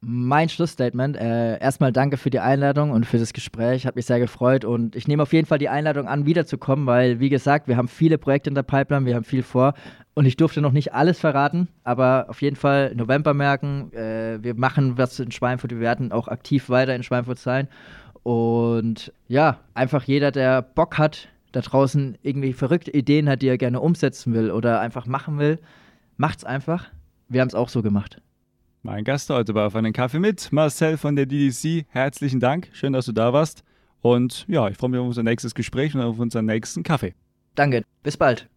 Mein Schlussstatement. Äh, erstmal danke für die Einladung und für das Gespräch. Hat mich sehr gefreut und ich nehme auf jeden Fall die Einladung an, wiederzukommen, weil, wie gesagt, wir haben viele Projekte in der Pipeline, wir haben viel vor und ich durfte noch nicht alles verraten, aber auf jeden Fall November merken. Äh, wir machen was in Schweinfurt, wir werden auch aktiv weiter in Schweinfurt sein und ja, einfach jeder, der Bock hat, da draußen irgendwie verrückte Ideen hat, die er gerne umsetzen will oder einfach machen will, macht's einfach. Wir haben es auch so gemacht. Mein Gast heute war auf einen Kaffee mit, Marcel von der DDC. Herzlichen Dank, schön, dass du da warst. Und ja, ich freue mich auf unser nächstes Gespräch und auf unseren nächsten Kaffee. Danke, bis bald.